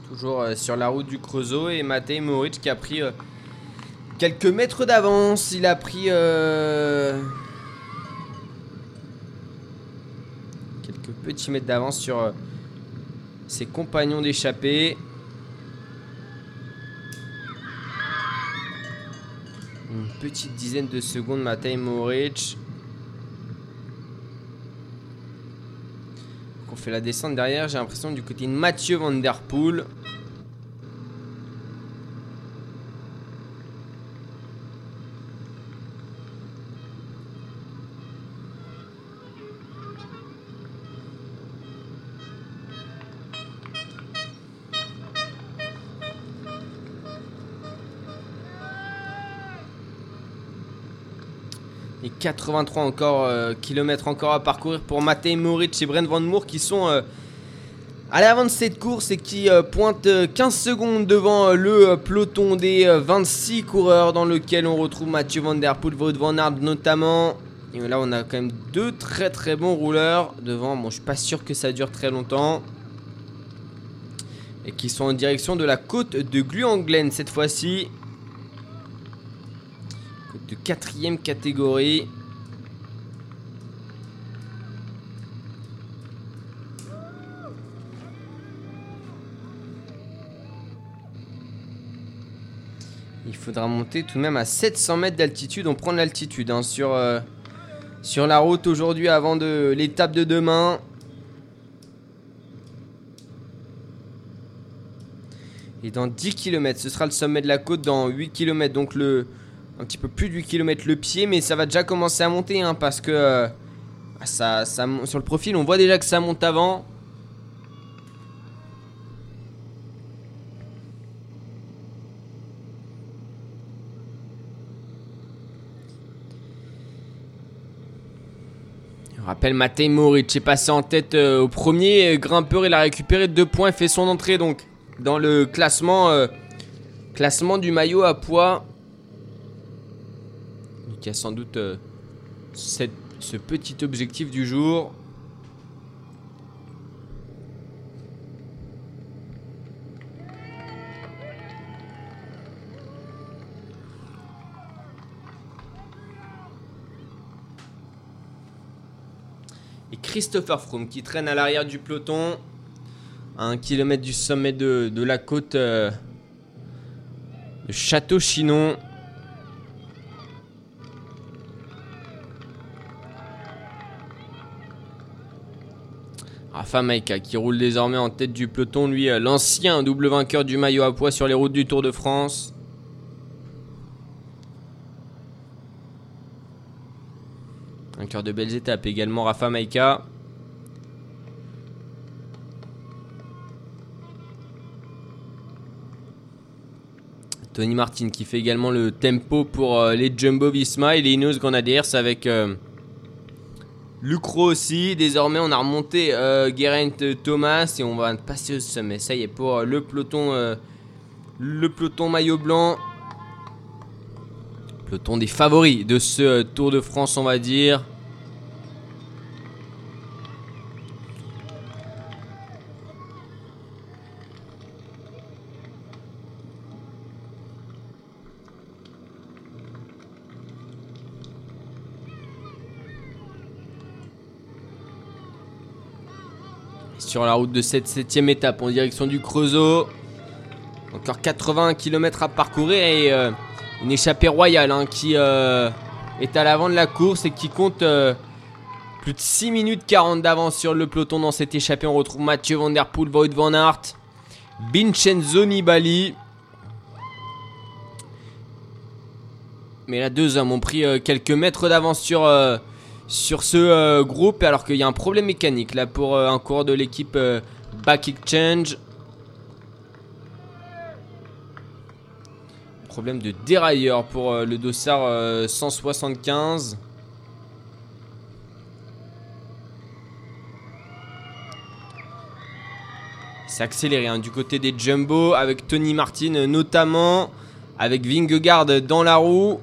Toujours euh, sur la route du Creusot et Matej Moric qui a pris euh, quelques mètres d'avance. Il a pris euh, quelques petits mètres d'avance sur euh, ses compagnons d'échappée. Une petite dizaine de secondes, Matej Moric. On fait la descente derrière, j'ai l'impression du côté de Mathieu Van Der Poel. 83 encore, euh, kilomètres encore à parcourir pour Matej Moric et Brent Van Moor qui sont euh, à l'avant de cette course et qui euh, pointent euh, 15 secondes devant le peloton des euh, 26 coureurs dans lequel on retrouve Mathieu Van Der Poel, Wout Van Aert notamment. Et là on a quand même deux très très bons rouleurs devant. Bon je suis pas sûr que ça dure très longtemps. Et qui sont en direction de la côte de Gluanglen cette fois-ci. De quatrième catégorie. Il faudra monter tout de même à 700 mètres d'altitude. On prend de l'altitude hein, sur, euh, sur la route aujourd'hui avant de l'étape de demain. Et dans 10 km, ce sera le sommet de la côte dans 8 km. Donc le, un petit peu plus de 8 km le pied. Mais ça va déjà commencer à monter hein, parce que euh, ça, ça, sur le profil, on voit déjà que ça monte avant. Je rappelle, Matej Moric est passé en tête euh, au premier grimpeur. Il a récupéré deux points, fait son entrée donc dans le classement, euh, classement du maillot à poids. Qui a sans doute euh, cette- ce petit objectif du jour. Et Christopher Froome qui traîne à l'arrière du peloton, à un kilomètre du sommet de, de la côte euh, de Château-Chinon. Rafa Maika qui roule désormais en tête du peloton, lui euh, l'ancien double vainqueur du maillot à poids sur les routes du Tour de France. Vainqueur de belles étapes également Rafa Maika. Tony Martin qui fait également le tempo pour euh, les Jumbo Visma et les Ineos Grenadiers avec euh, Lucro aussi. Désormais, on a remonté euh, Geraint Thomas et on va passer au sommet. Ça y est, pour euh, le peloton, euh, le peloton maillot blanc. Peloton des favoris de ce euh, Tour de France, on va dire. Sur la route de cette septième étape en direction du Creusot. Encore 80 km à parcourir et euh, une échappée royale hein, qui euh, est à l'avant de la course et qui compte euh, plus de 6 minutes 40 d'avance sur le peloton dans cette échappée. On retrouve Mathieu Van Der Poel, Wout Van Aert, Vincenzo Nibali. Mais là, deux hommes ont pris quelques mètres d'avance sur, sur ce euh, groupe, alors qu'il y a un problème mécanique là pour euh, un coureur de l'équipe euh, Back Exchange. Problème de dérailleur pour le dossard euh, 175. C'est accéléré hein, du côté des Jumbo avec Tony Martin notamment, avec Vingegaard dans la roue.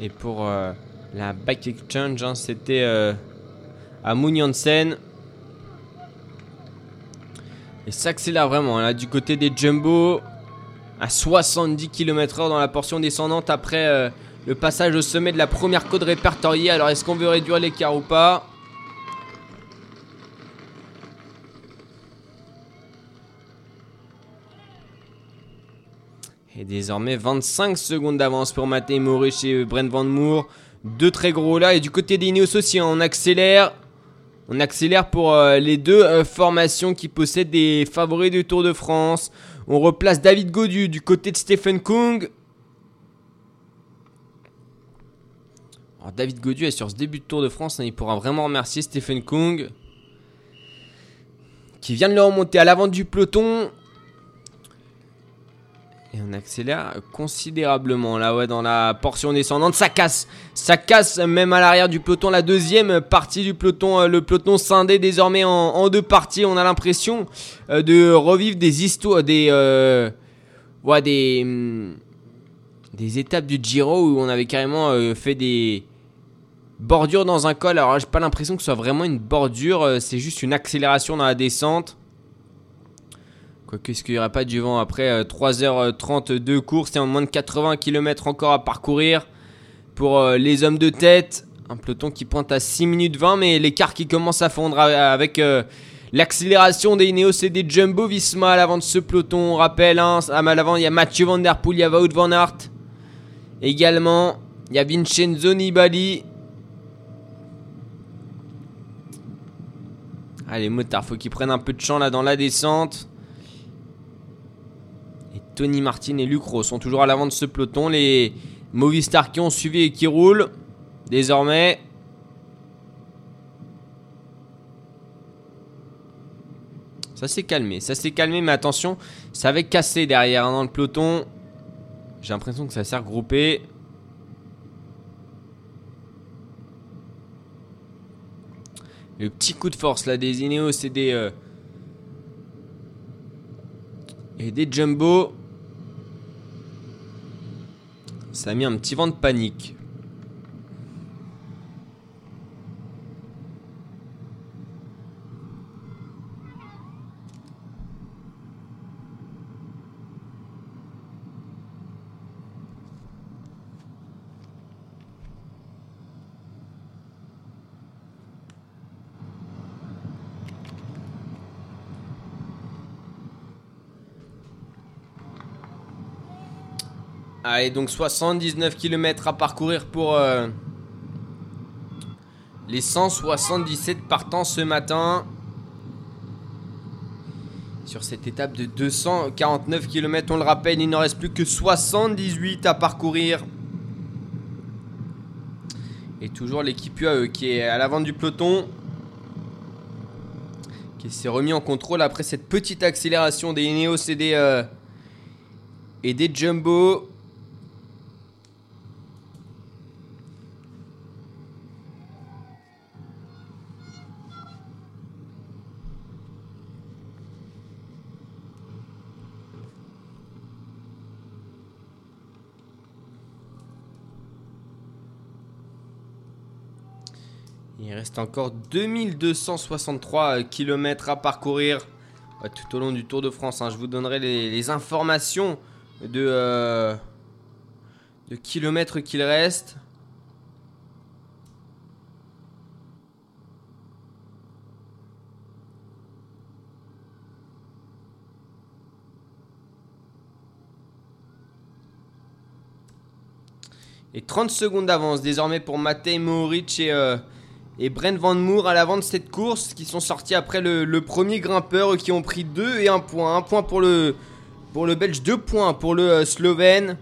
Et pour euh, la Bike Exchange, hein, c'était euh, à Mouniansen. Et ça accélère vraiment hein, là du côté des Jumbo à 70 km/h dans la portion descendante après euh, le passage au sommet de la première côte répertoriée. Alors est-ce qu'on veut réduire l'écart ou pas? Désormais 25 secondes d'avance pour Matej Maurice et Brent Van Moor. Deux très gros là. Et du côté des Ineos aussi, hein, on accélère. On accélère pour euh, les deux euh, formations qui possèdent des favoris du Tour de France. On replace David Godu du côté de Stephen Kung. David Godu est sur ce début de Tour de France. hein, il pourra vraiment remercier Stephen Kung. Qui vient de le remonter à l'avant du peloton. Et on accélère considérablement. Là ouais dans la portion descendante ça casse. Ça casse même à l'arrière du peloton la deuxième partie du peloton euh, le peloton scindé désormais en, deux parties. On a l'impression euh, de revivre des histoires des euh, ouais, des hum, des étapes du Giro où on avait carrément fait des bordures dans un col. Alors j'ai pas l'impression que ce soit vraiment une bordure c'est juste une accélération dans la descente Quoique, est-ce qu'il n'y aurait pas du vent après euh, 3h30 de course et en moins de 80 km encore à parcourir pour euh, les hommes de tête Un peloton qui pointe à 6 minutes 20, mais l'écart qui commence à fondre avec euh, l'accélération des Ineos et des Jumbo Visma à l'avant de ce peloton. On rappelle, hein, à l'avant, il y a Mathieu Van Der Poel, il y a Wout Van Aert. Également, il y a Vincenzo Nibali. Allez, motard, faut qu'ils prennent un peu de champ là dans la descente. Tony Martin et Lucro sont toujours à l'avant de ce peloton. Les Movistar qui ont suivi et qui roulent désormais. Ça s'est calmé, ça s'est calmé, mais attention, ça avait cassé derrière hein, dans le peloton. J'ai l'impression que ça s'est regroupé. Le petit coup de force là des Ineos et des, euh, Et des jumbo. Ça a mis un petit vent de panique. Allez, donc 79 km à parcourir pour euh, les 177 partants ce matin. Sur cette étape de 249 km, on le rappelle, il ne reste plus que 78 à parcourir. Et toujours l'équipe UAE qui est à l'avant du peloton. Qui s'est remis en contrôle après cette petite accélération des Ineos et des, euh, et des Jumbo. Il reste encore 2263 km à parcourir tout au long du Tour de France. hein. Je vous donnerai les, les informations de, euh, de kilomètres qu'il reste. Et 30 secondes d'avance désormais pour Matej Mohoric et, euh, et Brent Van Moor à l'avant de cette course qui sont sortis après le, le premier grimpeur qui ont pris 2 et 1 point. 1 point pour le, pour le Belge, 2 points pour le euh, Slovène.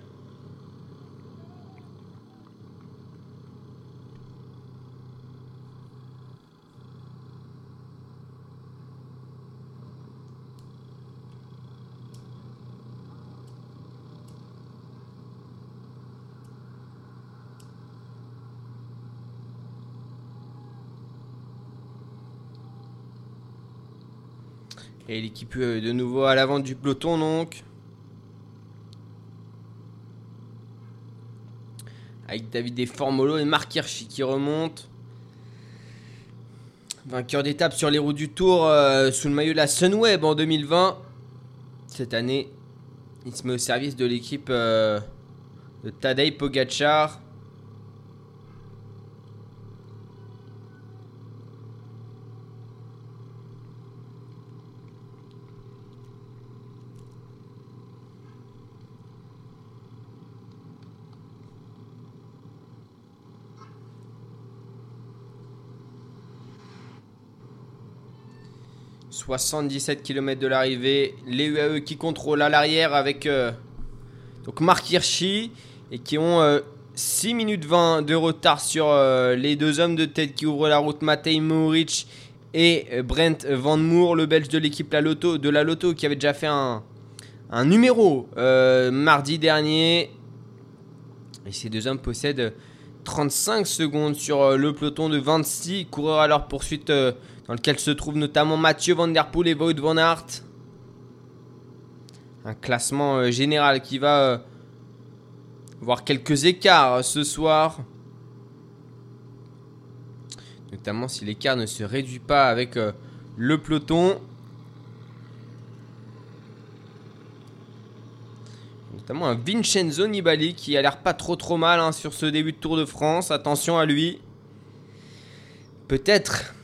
Et l'équipe euh, de nouveau à l'avant du peloton donc. Avec David Deformolo et Marc Hirschi qui remontent. Vainqueur d'étape sur les routes du Tour euh, sous le maillot de la Sunweb en 2020. Cette année, il se met au service de l'équipe euh, de Tadej Pogacar. « 77 km de l'arrivée. Les UAE qui contrôlent à l'arrière avec euh, donc Marc Hirschi et qui ont euh, 6 minutes 20 de retard sur euh, les deux hommes de tête qui ouvrent la route, Matej Mohoric et euh, Brent Van Moor, le belge de l'équipe de la Lotto qui avait déjà fait un, un numéro euh, mardi dernier. Et ces deux hommes possèdent 35 secondes sur euh, le peloton de 26 coureurs à leur poursuite euh, dans lequel se trouvent notamment Mathieu Van Der Poel et Wout Van Aert. Un classement euh, général qui va euh, voir quelques écarts euh, ce soir. Notamment si l'écart ne se réduit pas avec le peloton. Notamment un Vincenzo Nibali qui a l'air pas trop trop mal hein, sur ce début de Tour de France. Attention à lui. Peut-être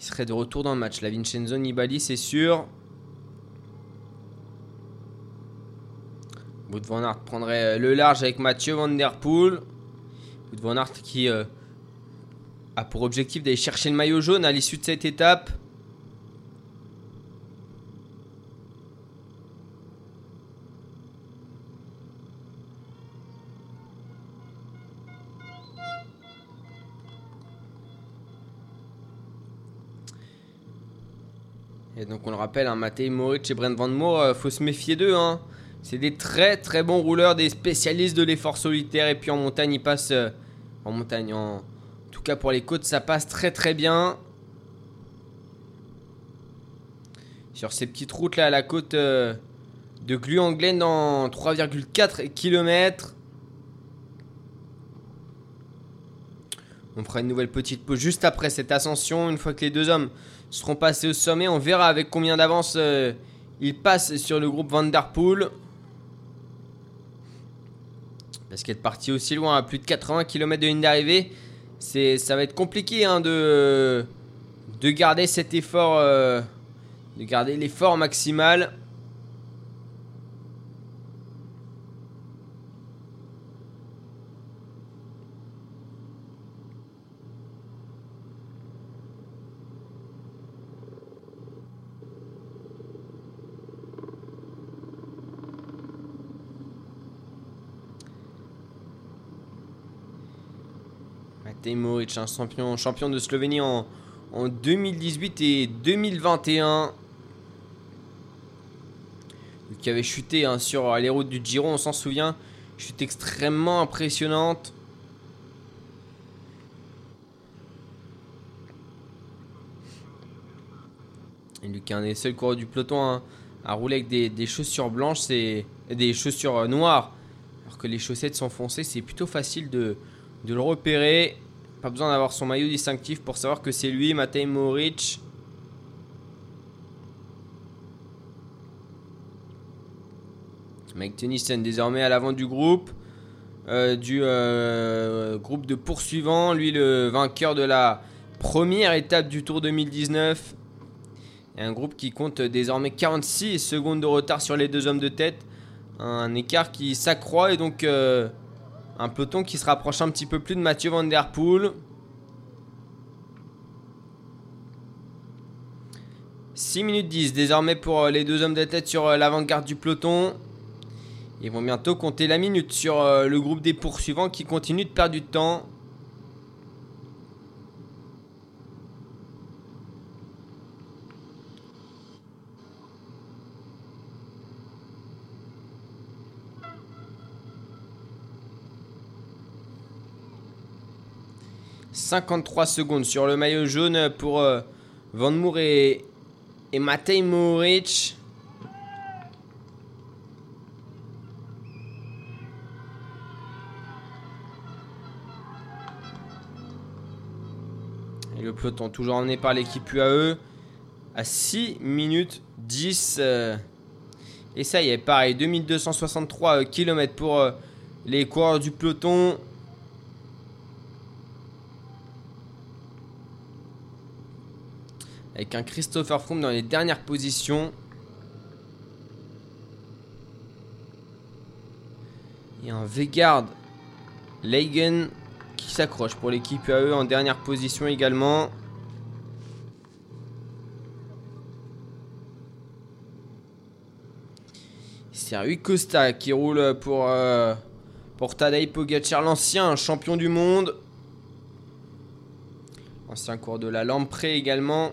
il serait de retour dans le match. La Vincenzo Nibali, c'est sûr. Wout van Aert prendrait euh, le large avec Mathieu Van Der Poel. Wout van Aert qui euh, a pour objectif d'aller chercher le maillot jaune à l'issue de cette étape. Donc on le rappelle, hein, Matej Mohoric et Brent Van Moor, euh, faut se méfier d'eux. Hein. C'est des très très bons rouleurs, des spécialistes de l'effort solitaire. Et puis en montagne, ils passent... euh, en montagne, en... en tout cas pour les côtes, ça passe très très bien. Sur ces petites routes là à la côte euh, de Gluanglen dans 3,4 km. On fera une nouvelle petite pause juste après cette ascension. Une fois que les deux hommes seront passés au sommet, on verra avec combien d'avance euh, ils passent sur le groupe Van Der Poel. Parce qu'être parti aussi loin, à plus de 80 km de ligne d'arrivée, ça va être compliqué hein, de, de garder cet effort, euh, de garder l'effort maximal. Moric, un champion, de Slovénie en, en 2018 et 2021. Qui avait chuté hein, sur les routes du Giro, on s'en souvient. Chute extrêmement impressionnante. Et est un des seuls coureurs du peloton hein, à rouler avec des, chaussures blanches, c'est des chaussures euh, noires. Alors que les chaussettes sont foncées, c'est plutôt facile de le repérer. Pas besoin d'avoir son maillot distinctif pour savoir que c'est lui, Matej Moric. Mike Tennyson désormais à l'avant du groupe. euh, du euh, groupe de poursuivants. Lui, le vainqueur de la première étape du Tour 2019. Et un groupe qui compte désormais 46 secondes de retard sur les deux hommes de tête. Un écart qui s'accroît et donc euh, un peloton qui se rapproche un petit peu plus de Mathieu Van Der Poel. 6 minutes 10 désormais pour euh, les deux hommes de tête sur euh, l'avant-garde du peloton. Ils vont bientôt compter la minute sur euh, le groupe des poursuivants qui continue de perdre du temps. « 53 secondes sur le maillot jaune pour euh, Van Moer et, et Matej Moric. Et le peloton toujours emmené par l'équipe UAE à 6 minutes 10. euh, et ça y est, pareil, 2263 km pour euh, les coureurs du peloton. Avec un Christopher Froome dans les dernières positions. Et un Vegard Leigen qui s'accroche pour l'équipe UAE en dernière position également. C'est Rui Costa qui roule pour, euh, pour Tadej Pogacar, l'ancien champion du monde. Ancien cours de la Lamprey également.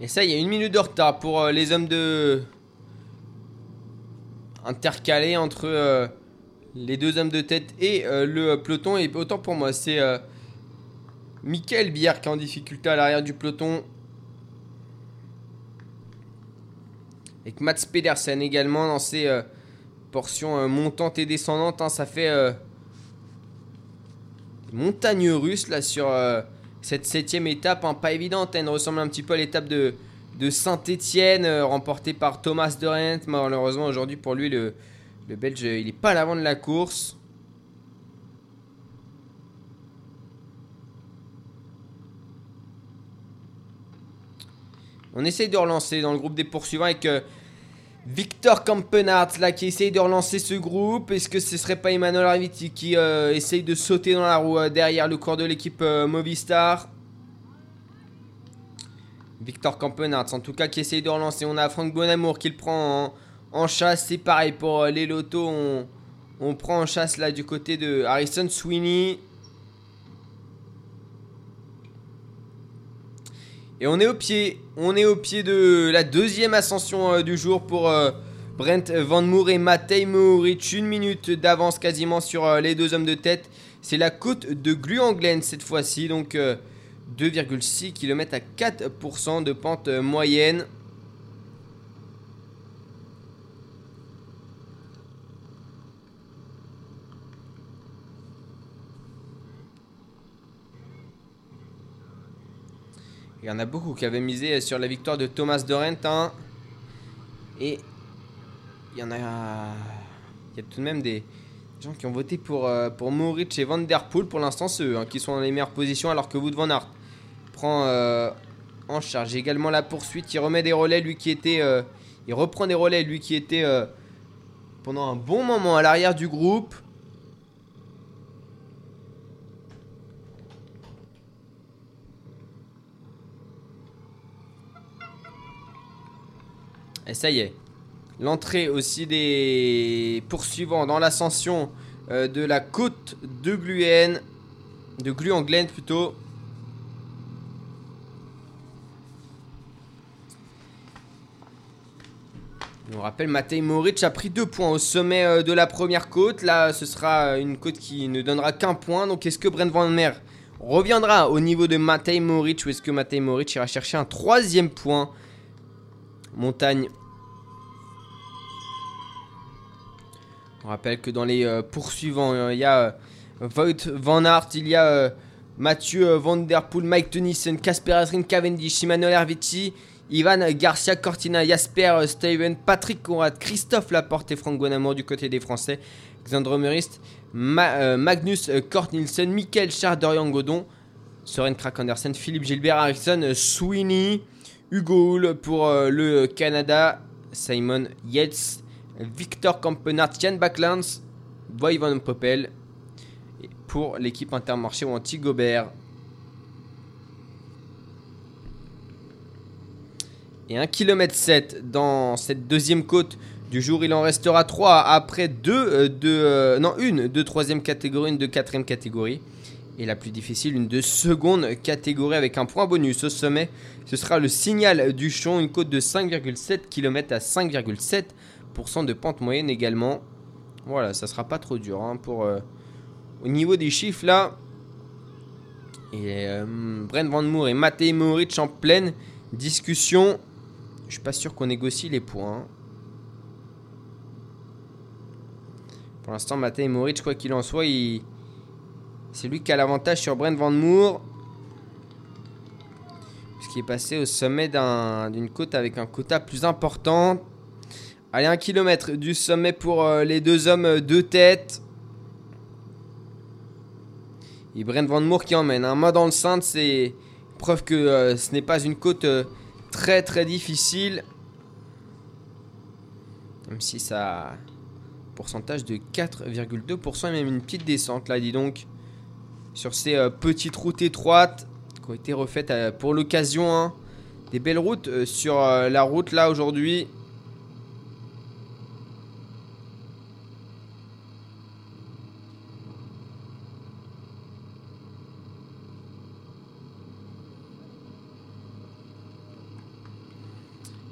Et ça, il y a une minute de retard pour euh, les hommes de. intercalés entre euh, les deux hommes de tête et euh, le peloton. Et autant pour moi, c'est Michael Bière qui est en difficulté à l'arrière du peloton. Avec Mats Pedersen également dans ses portions montantes et descendantes. hein. ça fait des montagnes russes là sur cette septième étape. hein. pas évidente, elle ressemble un petit peu à l'étape de, Saint-Etienne remportée par Thomas de Rent. Malheureusement aujourd'hui pour lui le, Belge il n'est pas à l'avant de la course. On essaye de relancer dans le groupe des poursuivants avec euh, Victor Campenart là qui essaye de relancer ce groupe. Est-ce que ce serait pas Emmanuel Arviti qui euh, essaye de sauter dans la roue euh, derrière le corps de l'équipe euh, Movistar? Victor Campenart en tout cas qui essaye de relancer. On a Franck Bonamour qui le prend en, chasse. C'est pareil pour les lotos. On, on prend en chasse là du côté de Harrison Sweeney. Et on est au pied, on est au pied de la deuxième ascension euh, du jour pour, euh, Brent Van Moor et Matej Mohoric, une minute d'avance quasiment sur euh, les deux hommes de tête. C'est la côte de Gluanglen cette fois-ci, donc euh, 2,6 km à 4% de pente moyenne. Il y en a beaucoup qui avaient misé sur la victoire de Thomas Dorent. hein. Et il y en a. Il y a tout de même des gens qui ont voté pour, euh, pour Moritz et Van Der Poel. Pour l'instant, ceux hein, qui sont dans les meilleures positions, alors que Wood Van Aert prend euh, en charge également la poursuite. Il remet des relais, lui qui était. euh, il reprend des relais, lui qui était euh, pendant un bon moment à l'arrière du groupe. Et ça y est. L'entrée aussi des poursuivants dans l'ascension euh, de la côte de Gluen. De Gluanglen plutôt. Vous rappelle, Matej Moric a pris deux points au sommet euh, de la première côte. Là, ce sera une côte qui ne donnera qu'un point. Donc, est-ce que Brent Van Mer reviendra au niveau de Matej Moric ou est-ce que Matej Moric ira chercher un troisième point Montagne. On rappelle que dans les euh, poursuivants, euh, il y a euh, Wout Van Aert, il y a Mathieu Van Der Poel, Mike Tennyson, Casper Asgreen, Cavendish, Emmanuel Herviti, Ivan Garcia Cortina, Jasper Steven, Patrick Conrad, Christophe Laporte et Franck Bonamour du côté des Français, Xandro Murist, Ma- Magnus euh, Kort Nielsen, Michael Char, Dorian Godon, Soren Krak Andersen, Philippe Gilbert, Harrison Sweeney, Hugo Hull pour euh, le Canada, Simon Yates, Victor Campenard, Jan Backlands, Poppel et pour l'équipe Intermarché ou Anti-Gobert. Et 1 km 7 dans cette deuxième côte du jour. Il en restera 3 après 2 de... euh, non, une de troisième catégorie, une de quatrième catégorie. Et la plus difficile, une de seconde catégorie avec un point bonus au sommet. Ce sera le signal du Chon, une côte de 5,7 km à 5,7% de pente moyenne également. Voilà, ça sera pas trop dur hein, pour... euh, au niveau des chiffres là. Et euh, Brent Van Moor et Matej Mohoric en pleine discussion. Je suis pas sûr qu'on négocie les points. hein. Pour l'instant, Matej Mohoric, quoi qu'il en soit, il... c'est lui qui a l'avantage sur Brent Van Moor. Puisqu'il est passé au sommet d'un- d'une côte avec un quota plus important. Allez, un kilomètre du sommet pour euh, les deux hommes de tête. Et Brent Van Moor qui emmène. Un mot dans le centre, c'est preuve que euh, ce n'est pas une côte euh, très très difficile. Même si ça pourcentage de 4,2% et même une petite descente là, dis donc. Sur ces euh, petites routes étroites qui ont été refaites euh, pour l'occasion. hein. Des belles routes euh, sur la route là aujourd'hui.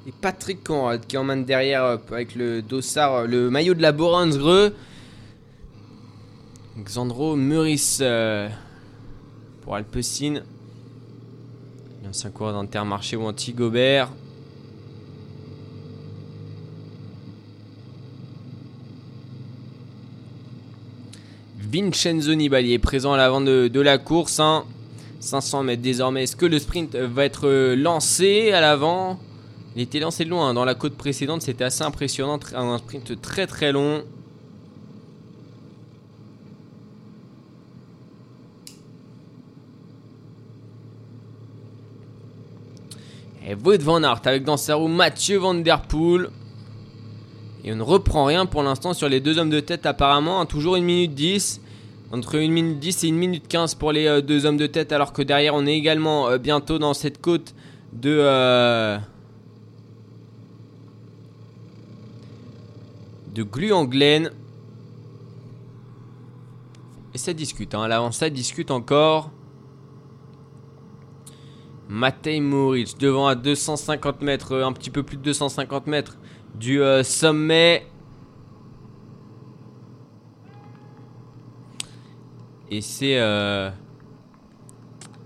Et Patrick Conrad qui emmène derrière avec le dossard, le maillot de la Boransgreux. Xandro Meurice euh, pour Alpecin. L'ancien coureur d'Intermarché ou Anti-Gobert. Vincenzo Nibali est présent à l'avant de, la course. hein. 500 mètres désormais. Est-ce que le sprint va être euh, lancé à l'avant? Il était lancé loin. hein. Dans la côte précédente, c'était assez impressionnant. Un sprint très très long. Et Wout van Aert avec dans sa roue Mathieu Van Der Poel. Et on ne reprend rien pour l'instant sur les deux hommes de tête apparemment. hein. toujours 1 minute 10. Entre 1 minute 10 et 1 minute 15 pour les euh, deux hommes de tête. Alors que derrière on est également euh, bientôt dans cette côte de... euh, de Gluanglen. Et ça discute. Hein. À l'avant ça discute encore. Matej Moric devant à 250 mètres, euh, un petit peu plus de 250 mètres du euh, sommet. Et c'est euh,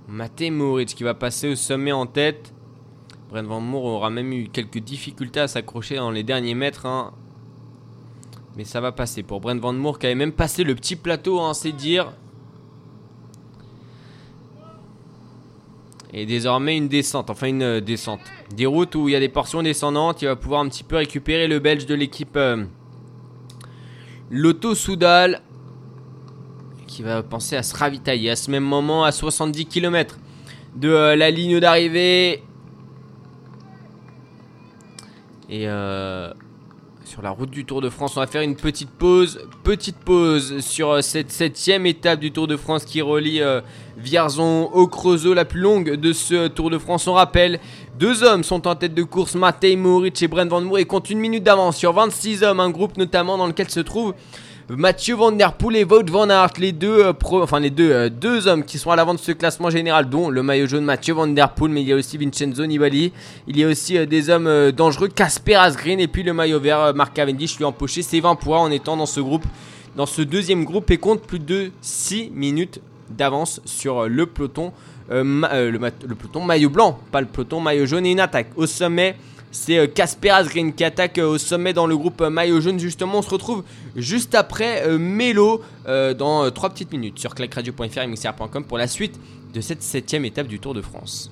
Matej Moric qui va passer au sommet en tête. Brent Van Moor aura même eu quelques difficultés à s'accrocher dans les derniers mètres. hein. Mais ça va passer pour Brent Van Moor qui avait même passé le petit plateau, hein, c'est dire. Et désormais une descente, enfin une euh, descente. Des routes où il y a des portions descendantes, il va pouvoir un petit peu récupérer le belge de l'équipe euh, Lotto Soudal. Qui va penser à se ravitailler à ce même moment à 70 km de euh, la ligne d'arrivée. Et sur la route du Tour de France, on va faire une petite pause. Petite pause sur euh, cette septième étape du Tour de France qui relie euh, Vierzon au Creusot, la plus longue de ce Tour de France. On rappelle, deux hommes sont en tête de course, Matej Moric et Brent Van Moor, et comptent une minute d'avance sur 26 hommes, un groupe notamment dans lequel se trouve Mathieu Van Der Poel et Wout Van Aert, les deux, euh, les deux, euh, deux hommes qui sont à l'avant de ce classement général, dont le maillot jaune Mathieu Van Der Poel, mais il y a aussi Vincenzo Nibali, il y a aussi euh, des hommes dangereux, Casper Asgreen, et puis le maillot vert, Mark Cavendish lui a empoché ses 20 points en étant dans ce groupe, dans ce deuxième groupe, et compte plus de 6 minutes d'avance sur le peloton, le peloton maillot blanc, pas le peloton maillot jaune, et une attaque au sommet. C'est euh, Casper Asgreen qui attaque euh, au sommet dans le groupe euh, maillot jaune. Justement, on se retrouve juste après euh, Mélo euh, dans 3 petites minutes sur clacradio.fr et mixr.com pour la suite de cette septième étape du Tour de France.